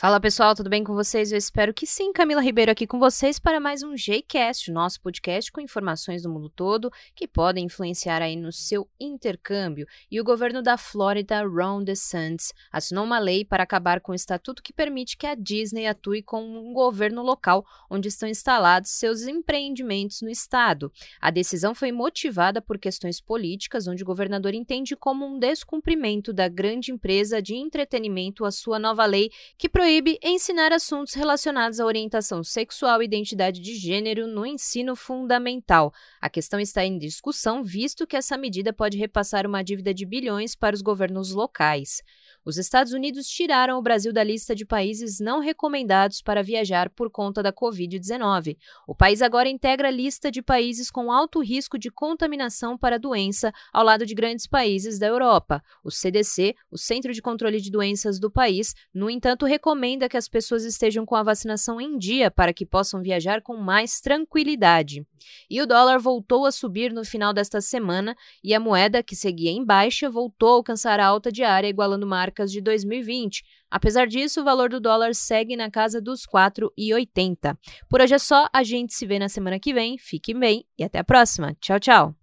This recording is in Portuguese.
Fala pessoal, tudo bem com vocês? Eu espero que sim. Camila Ribeiro aqui com vocês para mais um Gcast, nosso podcast com informações do mundo todo que podem influenciar aí no seu intercâmbio. E o governo da Flórida, Ron DeSantis, assinou uma lei para acabar com o estatuto que permite que a Disney atue com um governo local onde estão instalados seus empreendimentos no estado. A decisão foi motivada por questões políticas, onde o governador entende como um descumprimento da grande empresa de entretenimento a sua nova lei que proíbe proíbe ensinar assuntos relacionados à orientação sexual e identidade de gênero no ensino fundamental. A questão está em discussão, visto que essa medida pode repassar uma dívida de bilhões para os governos locais. Os Estados Unidos tiraram o Brasil da lista de países não recomendados para viajar por conta da Covid-19. O país agora integra a lista de países com alto risco de contaminação para a doença, ao lado de grandes países da Europa. O CDC, o Centro de Controle de Doenças do país, no entanto, recomenda que as pessoas estejam com a vacinação em dia para que possam viajar com mais tranquilidade. E o dólar voltou a subir no final desta semana e a moeda, que seguia em baixa, voltou a alcançar a alta diária, igualando marcas de 2020. Apesar disso, o valor do dólar segue na casa dos 4,80. Por hoje é só, a gente se vê na semana que vem. Fique bem e até a próxima. Tchau, tchau.